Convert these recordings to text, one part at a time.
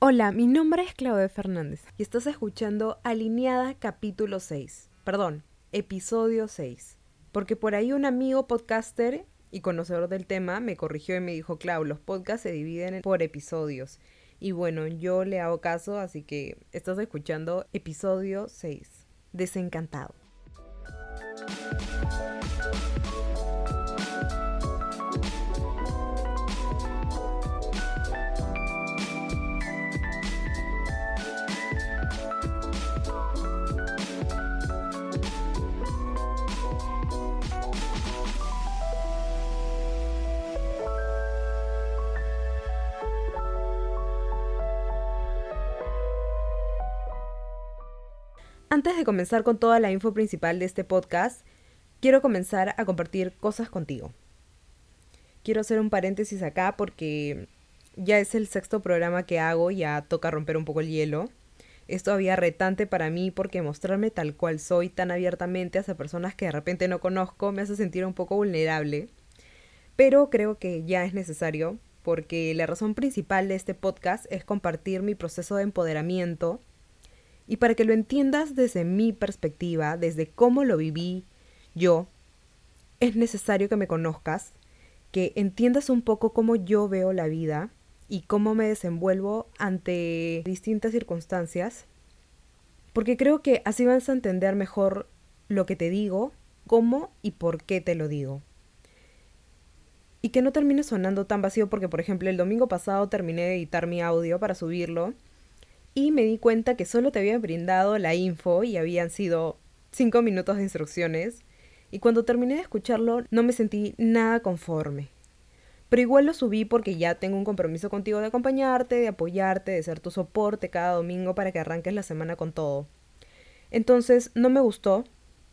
Hola, mi nombre es Claudia Fernández y estás escuchando Alineada capítulo 6. Perdón, episodio 6. Porque por ahí un amigo podcaster y conocedor del tema me corrigió y me dijo, Clau, los podcasts se dividen por episodios. Y bueno, yo le hago caso, así que estás escuchando episodio 6. Desencantado. Antes de comenzar con toda la info principal de este podcast, quiero comenzar a compartir cosas contigo. Quiero hacer un paréntesis acá porque ya es el sexto programa que hago, ya toca romper un poco el hielo. Es todavía retante para mí porque mostrarme tal cual soy tan abiertamente hacia personas que de repente no conozco me hace sentir un poco vulnerable. Pero creo que ya es necesario porque la razón principal de este podcast es compartir mi proceso de empoderamiento y para que lo entiendas desde mi perspectiva, desde cómo lo viví yo, es necesario que me conozcas, que entiendas un poco cómo yo veo la vida y cómo me desenvuelvo ante distintas circunstancias, porque creo que así vas a entender mejor lo que te digo, cómo y por qué te lo digo. Y que no termine sonando tan vacío porque, por ejemplo, el domingo pasado terminé de editar mi audio para subirlo y me di cuenta que solo te había brindado la info y habían sido cinco minutos de instrucciones y cuando terminé de escucharlo no me sentí nada conforme. Pero igual lo subí porque ya tengo un compromiso contigo de acompañarte, de apoyarte, de ser tu soporte cada domingo para que arranques la semana con todo. Entonces no me gustó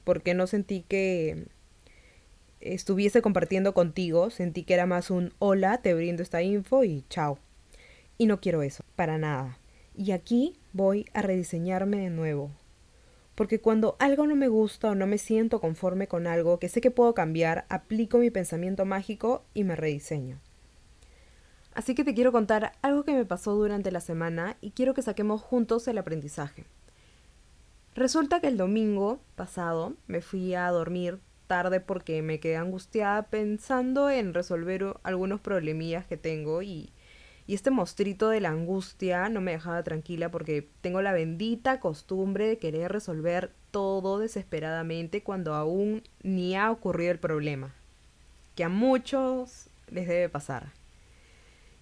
porque no sentí que estuviese compartiendo contigo, sentí que era más un hola, te brindo esta info y chao. Y no quiero eso, para nada. Y aquí voy a rediseñarme de nuevo. Porque cuando algo no me gusta o no me siento conforme con algo que sé que puedo cambiar, aplico mi pensamiento mágico y me rediseño. Así que te quiero contar algo que me pasó durante la semana y quiero que saquemos juntos el aprendizaje. Resulta que el domingo pasado me fui a dormir tarde porque me quedé angustiada pensando en resolver algunos problemillas que tengo y y este mostrito de la angustia no me dejaba tranquila porque tengo la bendita costumbre de querer resolver todo desesperadamente cuando aún ni ha ocurrido el problema, que a muchos les debe pasar.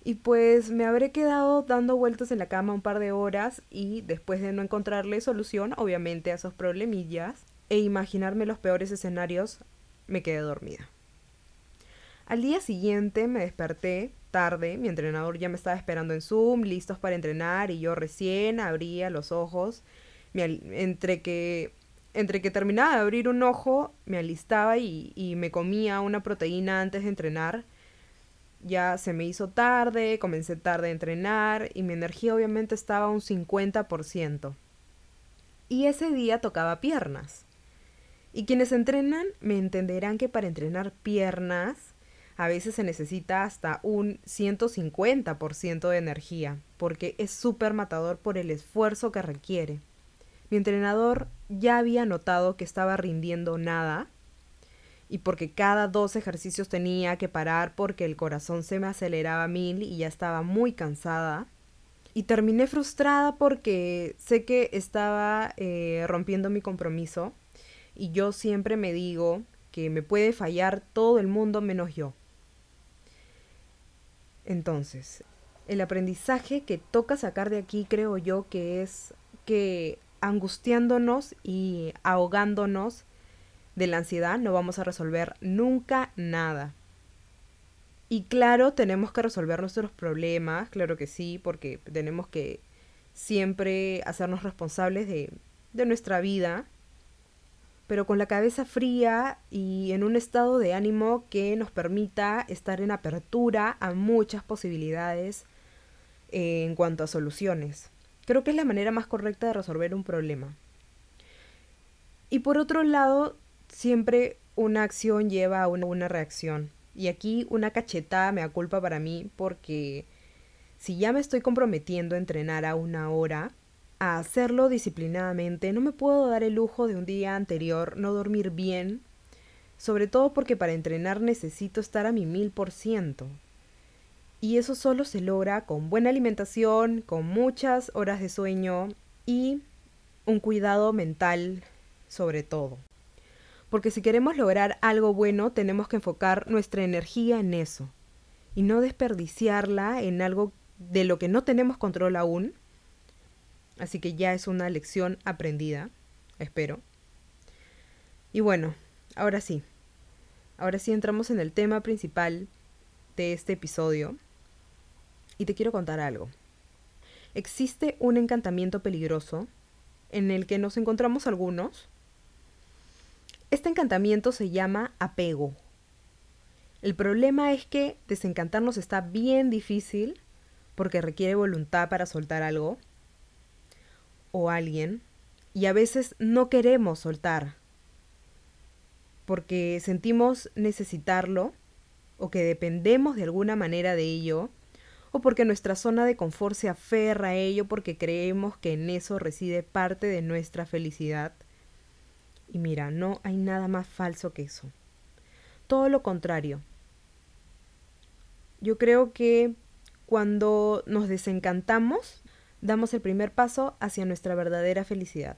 Y pues me habré quedado dando vueltas en la cama un par de horas y después de no encontrarle solución, obviamente, a esos problemillas e imaginarme los peores escenarios, me quedé dormida. Al día siguiente me desperté tarde, mi entrenador ya me estaba esperando en Zoom, listos para entrenar y yo recién abría los ojos, entre que entre que terminaba de abrir un ojo, me alistaba y, y me comía una proteína antes de entrenar. Ya se me hizo tarde, comencé tarde a entrenar y mi energía obviamente estaba a un 50%. Y ese día tocaba piernas. Y quienes entrenan me entenderán que para entrenar piernas a veces se necesita hasta un 150% de energía, porque es súper matador por el esfuerzo que requiere. Mi entrenador ya había notado que estaba rindiendo nada y porque cada dos ejercicios tenía que parar porque el corazón se me aceleraba mil y ya estaba muy cansada. Y terminé frustrada porque sé que estaba eh, rompiendo mi compromiso y yo siempre me digo que me puede fallar todo el mundo menos yo. Entonces, el aprendizaje que toca sacar de aquí creo yo que es que angustiándonos y ahogándonos de la ansiedad no vamos a resolver nunca nada. Y claro, tenemos que resolver nuestros problemas, claro que sí, porque tenemos que siempre hacernos responsables de, de nuestra vida pero con la cabeza fría y en un estado de ánimo que nos permita estar en apertura a muchas posibilidades eh, en cuanto a soluciones. Creo que es la manera más correcta de resolver un problema. Y por otro lado, siempre una acción lleva a una, una reacción. Y aquí una cachetada me da culpa para mí porque si ya me estoy comprometiendo a entrenar a una hora, hacerlo disciplinadamente, no me puedo dar el lujo de un día anterior no dormir bien, sobre todo porque para entrenar necesito estar a mi mil por ciento. Y eso solo se logra con buena alimentación, con muchas horas de sueño y un cuidado mental sobre todo. Porque si queremos lograr algo bueno, tenemos que enfocar nuestra energía en eso y no desperdiciarla en algo de lo que no tenemos control aún. Así que ya es una lección aprendida, espero. Y bueno, ahora sí. Ahora sí entramos en el tema principal de este episodio. Y te quiero contar algo. Existe un encantamiento peligroso en el que nos encontramos algunos. Este encantamiento se llama apego. El problema es que desencantarnos está bien difícil porque requiere voluntad para soltar algo o alguien y a veces no queremos soltar porque sentimos necesitarlo o que dependemos de alguna manera de ello o porque nuestra zona de confort se aferra a ello porque creemos que en eso reside parte de nuestra felicidad. Y mira, no hay nada más falso que eso. Todo lo contrario. Yo creo que cuando nos desencantamos, damos el primer paso hacia nuestra verdadera felicidad.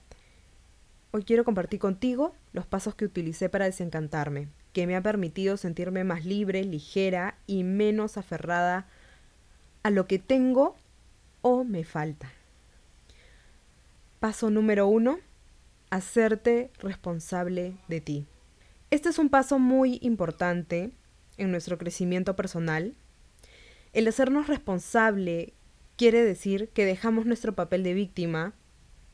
Hoy quiero compartir contigo los pasos que utilicé para desencantarme, que me han permitido sentirme más libre, ligera y menos aferrada a lo que tengo o me falta. Paso número uno, hacerte responsable de ti. Este es un paso muy importante en nuestro crecimiento personal el hacernos responsable quiere decir que dejamos nuestro papel de víctima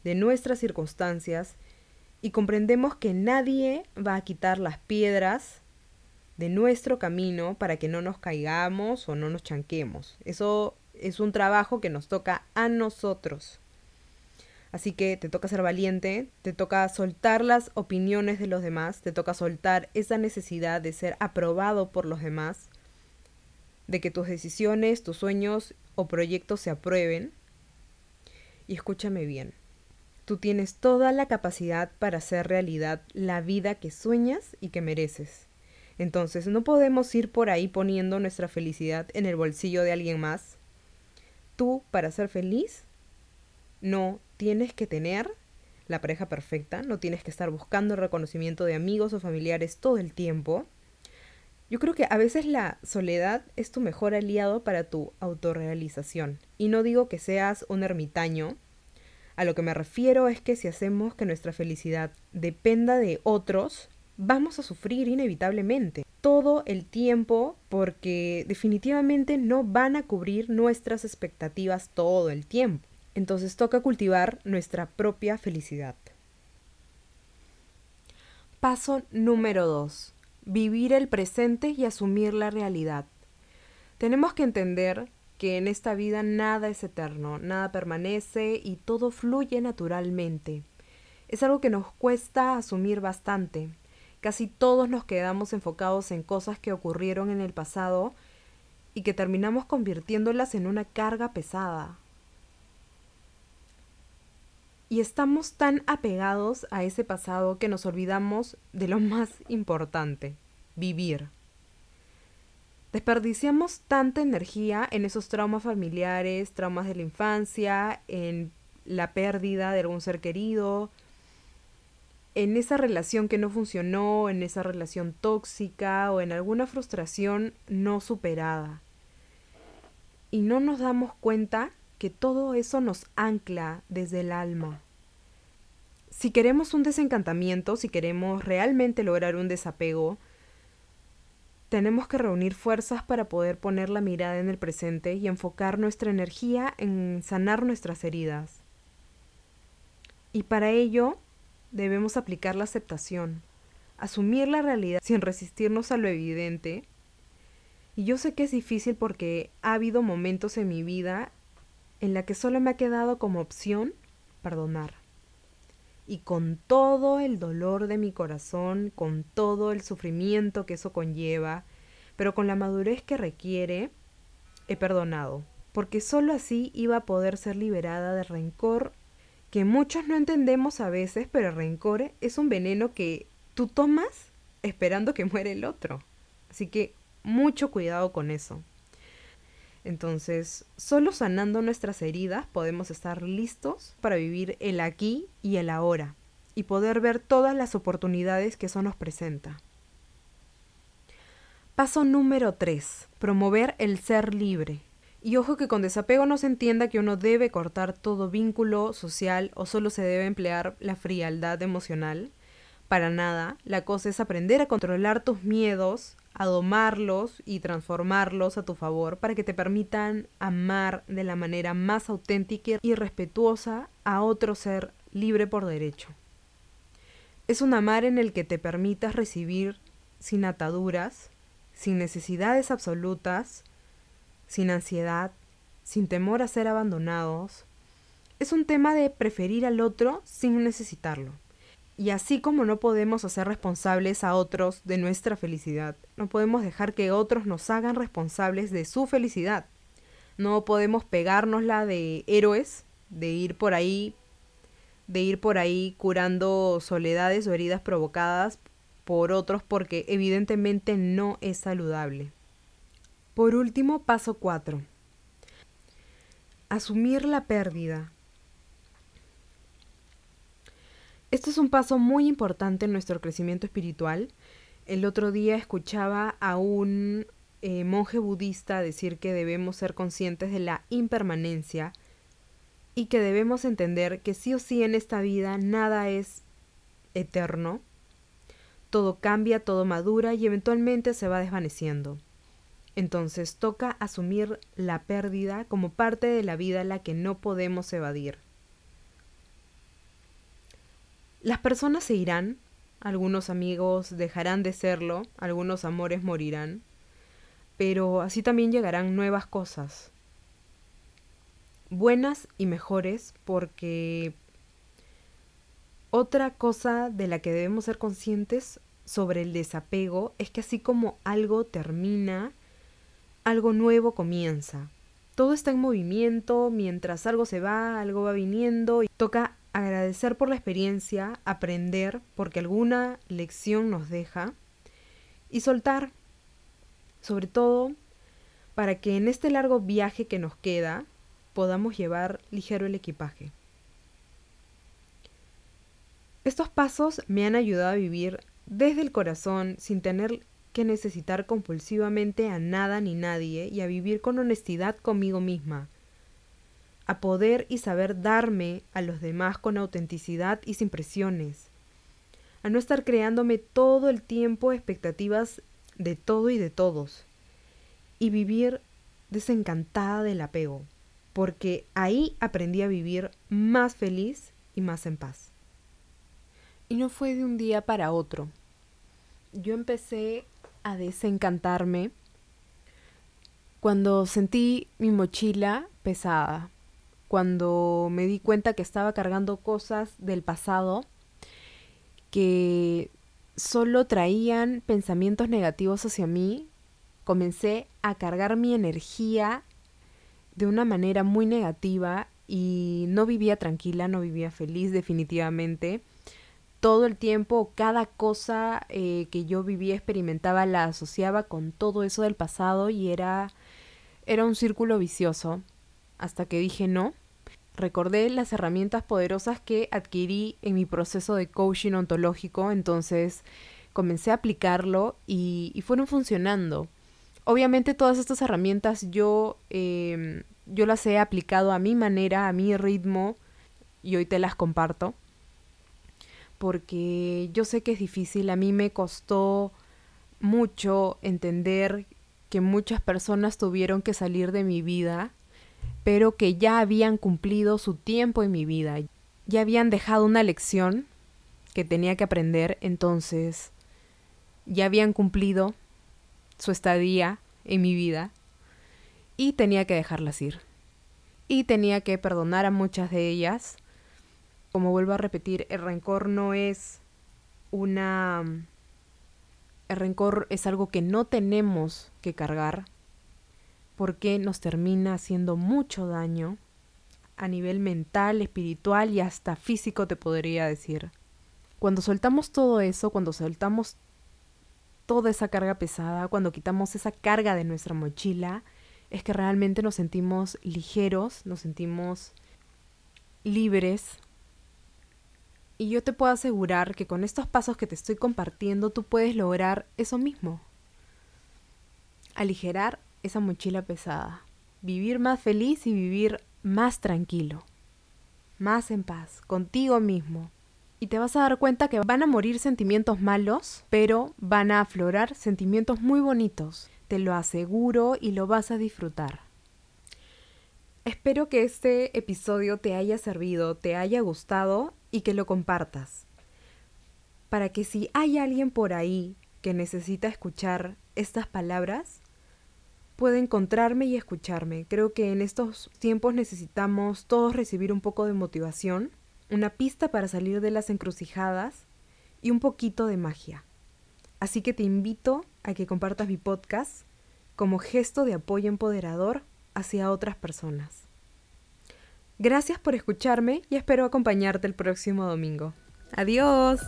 de nuestras circunstancias y comprendemos que nadie va a quitar las piedras de nuestro camino para que no nos caigamos o no nos chanquemos. Eso es un trabajo que nos toca a nosotros. Así que te toca ser valiente, te toca soltar las opiniones de los demás, te toca soltar esa necesidad de ser aprobado por los demás de que tus decisiones, tus sueños o proyectos se aprueben. Y escúchame bien, tú tienes toda la capacidad para hacer realidad la vida que sueñas y que mereces. Entonces no podemos ir por ahí poniendo nuestra felicidad en el bolsillo de alguien más. Tú, para ser feliz, no tienes que tener la pareja perfecta, no tienes que estar buscando el reconocimiento de amigos o familiares todo el tiempo. Yo creo que a veces la soledad es tu mejor aliado para tu autorrealización. Y no digo que seas un ermitaño. A lo que me refiero es que si hacemos que nuestra felicidad dependa de otros, vamos a sufrir inevitablemente todo el tiempo porque definitivamente no van a cubrir nuestras expectativas todo el tiempo. Entonces toca cultivar nuestra propia felicidad. Paso número 2 vivir el presente y asumir la realidad. Tenemos que entender que en esta vida nada es eterno, nada permanece y todo fluye naturalmente. Es algo que nos cuesta asumir bastante. Casi todos nos quedamos enfocados en cosas que ocurrieron en el pasado y que terminamos convirtiéndolas en una carga pesada. Y estamos tan apegados a ese pasado que nos olvidamos de lo más importante, vivir. Desperdiciamos tanta energía en esos traumas familiares, traumas de la infancia, en la pérdida de algún ser querido, en esa relación que no funcionó, en esa relación tóxica o en alguna frustración no superada. Y no nos damos cuenta que todo eso nos ancla desde el alma. Si queremos un desencantamiento, si queremos realmente lograr un desapego, tenemos que reunir fuerzas para poder poner la mirada en el presente y enfocar nuestra energía en sanar nuestras heridas. Y para ello debemos aplicar la aceptación, asumir la realidad sin resistirnos a lo evidente. Y yo sé que es difícil porque ha habido momentos en mi vida en la que solo me ha quedado como opción perdonar. Y con todo el dolor de mi corazón, con todo el sufrimiento que eso conlleva, pero con la madurez que requiere, he perdonado. porque sólo así iba a poder ser liberada de rencor que muchos no entendemos a veces, pero el rencor es un veneno que tú tomas esperando que muera el otro. Así que mucho cuidado con eso. Entonces, solo sanando nuestras heridas podemos estar listos para vivir el aquí y el ahora y poder ver todas las oportunidades que eso nos presenta. Paso número 3. Promover el ser libre. Y ojo que con desapego no se entienda que uno debe cortar todo vínculo social o solo se debe emplear la frialdad emocional. Para nada, la cosa es aprender a controlar tus miedos, a domarlos y transformarlos a tu favor para que te permitan amar de la manera más auténtica y respetuosa a otro ser libre por derecho. Es un amar en el que te permitas recibir sin ataduras, sin necesidades absolutas, sin ansiedad, sin temor a ser abandonados. Es un tema de preferir al otro sin necesitarlo. Y así como no podemos hacer responsables a otros de nuestra felicidad, no podemos dejar que otros nos hagan responsables de su felicidad. No podemos pegárnosla de héroes, de ir por ahí, de ir por ahí curando soledades o heridas provocadas por otros porque evidentemente no es saludable. Por último, paso 4. Asumir la pérdida. Esto es un paso muy importante en nuestro crecimiento espiritual. El otro día escuchaba a un eh, monje budista decir que debemos ser conscientes de la impermanencia y que debemos entender que sí o sí en esta vida nada es eterno. Todo cambia, todo madura y eventualmente se va desvaneciendo. Entonces toca asumir la pérdida como parte de la vida a la que no podemos evadir. Las personas se irán, algunos amigos dejarán de serlo, algunos amores morirán, pero así también llegarán nuevas cosas, buenas y mejores, porque otra cosa de la que debemos ser conscientes sobre el desapego es que así como algo termina, algo nuevo comienza. Todo está en movimiento, mientras algo se va, algo va viniendo y toca agradecer por la experiencia, aprender porque alguna lección nos deja y soltar, sobre todo para que en este largo viaje que nos queda podamos llevar ligero el equipaje. Estos pasos me han ayudado a vivir desde el corazón sin tener que necesitar compulsivamente a nada ni nadie y a vivir con honestidad conmigo misma, a poder y saber darme a los demás con autenticidad y sin presiones, a no estar creándome todo el tiempo expectativas de todo y de todos, y vivir desencantada del apego, porque ahí aprendí a vivir más feliz y más en paz. Y no fue de un día para otro. Yo empecé a desencantarme cuando sentí mi mochila pesada, cuando me di cuenta que estaba cargando cosas del pasado que solo traían pensamientos negativos hacia mí, comencé a cargar mi energía de una manera muy negativa y no vivía tranquila, no vivía feliz definitivamente todo el tiempo, cada cosa eh, que yo vivía, experimentaba, la asociaba con todo eso del pasado y era, era un círculo vicioso. Hasta que dije no. Recordé las herramientas poderosas que adquirí en mi proceso de coaching ontológico, entonces comencé a aplicarlo y, fueron funcionando. Obviamente todas estas herramientas yo, em, yo las he aplicado a mi manera, a mi ritmo, y hoy te las comparto porque yo sé que es difícil, a mí me costó mucho entender que muchas personas tuvieron que salir de mi vida, pero que ya habían cumplido su tiempo en mi vida, ya habían dejado una lección que tenía que aprender, entonces ya habían cumplido su estadía en mi vida y tenía que dejarlas ir. Y tenía que perdonar a muchas de ellas. Como vuelvo a repetir, el rencor no es una... El rencor es algo que no tenemos que cargar porque nos termina haciendo mucho daño a nivel mental, espiritual y hasta físico, te podría decir. Cuando soltamos todo eso, cuando soltamos toda esa carga pesada, cuando quitamos esa carga de nuestra mochila, es que realmente nos sentimos ligeros, nos sentimos libres. Y yo te puedo asegurar que con estos pasos que te estoy compartiendo tú puedes lograr eso mismo. Aligerar esa mochila pesada. Vivir más feliz y vivir más tranquilo. Más en paz, contigo mismo, y te vas a dar cuenta que van a morir sentimientos malos, pero van a aflorar sentimientos muy bonitos. Te lo aseguro y lo vas a disfrutar. Espero que este episodio te haya servido, te haya gustado y que lo compartas. Para que si hay alguien por ahí que necesita escuchar estas palabras, pueda encontrarme y escucharme. Creo que en estos tiempos necesitamos todos recibir un poco de motivación una pista para salir de las encrucijadas y un poquito de magia. Así que te invito a que compartas mi podcast como gesto de apoyo empoderador hacia otras personas. Gracias por escucharme y espero acompañarte el próximo domingo. Adiós.